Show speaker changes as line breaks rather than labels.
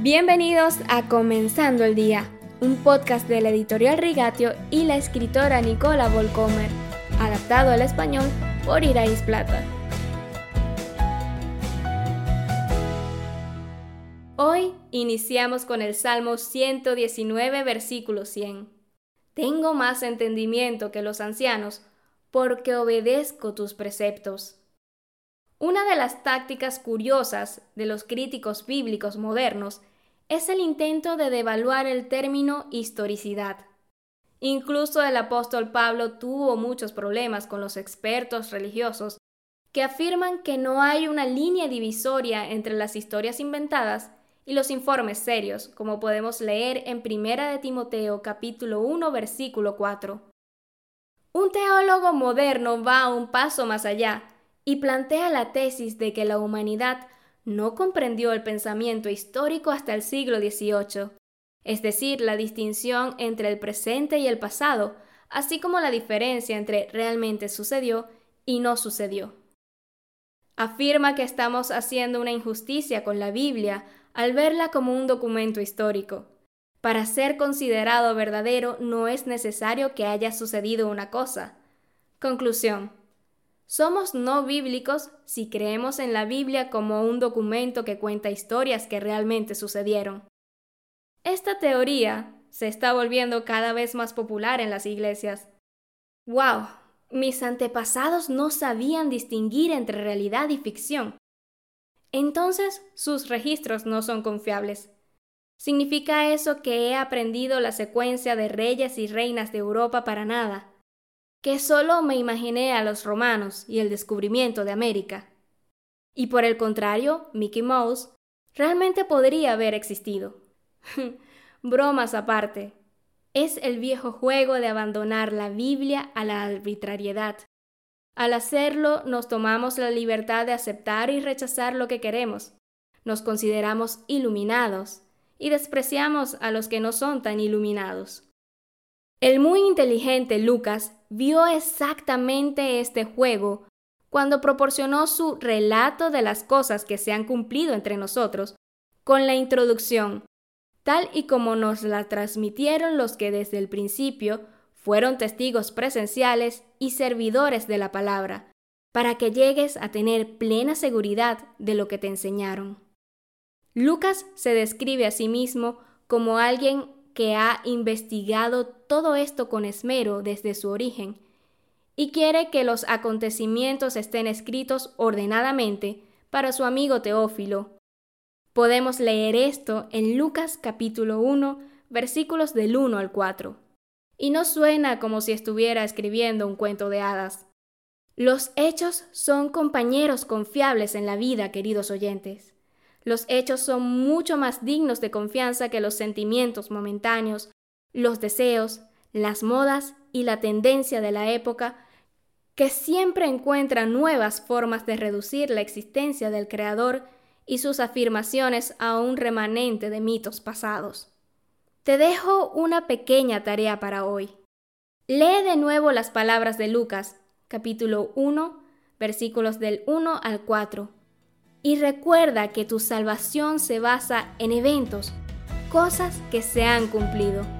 Bienvenidos a Comenzando el Día, un podcast de la editorial Rigatio y la escritora Nicola Volcomer, adaptado al español por Irais Plata. Hoy iniciamos con el Salmo 119, versículo 100. Tengo más entendimiento que los ancianos, porque obedezco tus preceptos. Una de las tácticas curiosas de los críticos bíblicos modernos es el intento de devaluar el término historicidad. Incluso el apóstol Pablo tuvo muchos problemas con los expertos religiosos que afirman que no hay una línea divisoria entre las historias inventadas y los informes serios, como podemos leer en Primera de Timoteo capítulo 1 versículo 4. Un teólogo moderno va un paso más allá y plantea la tesis de que la humanidad no comprendió el pensamiento histórico hasta el siglo XVIII, es decir, la distinción entre el presente y el pasado, así como la diferencia entre realmente sucedió y no sucedió. Afirma que estamos haciendo una injusticia con la Biblia al verla como un documento histórico. Para ser considerado verdadero no es necesario que haya sucedido una cosa. Conclusión. Somos no bíblicos si creemos en la Biblia como un documento que cuenta historias que realmente sucedieron. Esta teoría se está volviendo cada vez más popular en las iglesias. ¡Wow! Mis antepasados no sabían distinguir entre realidad y ficción. Entonces sus registros no son confiables. ¿Significa eso que he aprendido la secuencia de reyes y reinas de Europa para nada? Que solo me imaginé a los romanos y el descubrimiento de América. Y por el contrario, Mickey Mouse realmente podría haber existido. Bromas aparte, es el viejo juego de abandonar la Biblia a la arbitrariedad. Al hacerlo, nos tomamos la libertad de aceptar y rechazar lo que queremos. Nos consideramos iluminados y despreciamos a los que no son tan iluminados. El muy inteligente Lucas vio exactamente este juego cuando proporcionó su relato de las cosas que se han cumplido entre nosotros con la introducción, tal y como nos la transmitieron los que desde el principio fueron testigos presenciales y servidores de la palabra, para que llegues a tener plena seguridad de lo que te enseñaron. Lucas se describe a sí mismo como alguien que ha investigado todo esto con esmero desde su origen y quiere que los acontecimientos estén escritos ordenadamente para su amigo Teófilo. Podemos leer esto en Lucas capítulo 1 versículos del 1 al 4. Y no suena como si estuviera escribiendo un cuento de hadas. Los hechos son compañeros confiables en la vida, queridos oyentes. Los hechos son mucho más dignos de confianza que los sentimientos momentáneos, los deseos, las modas y la tendencia de la época que siempre encuentran nuevas formas de reducir la existencia del Creador y sus afirmaciones a un remanente de mitos pasados. Te dejo una pequeña tarea para hoy. Lee de nuevo las palabras de Lucas, capítulo 1, versículos del 1 al 4 y recuerda que tu salvación se basa en eventos, cosas que se han cumplido.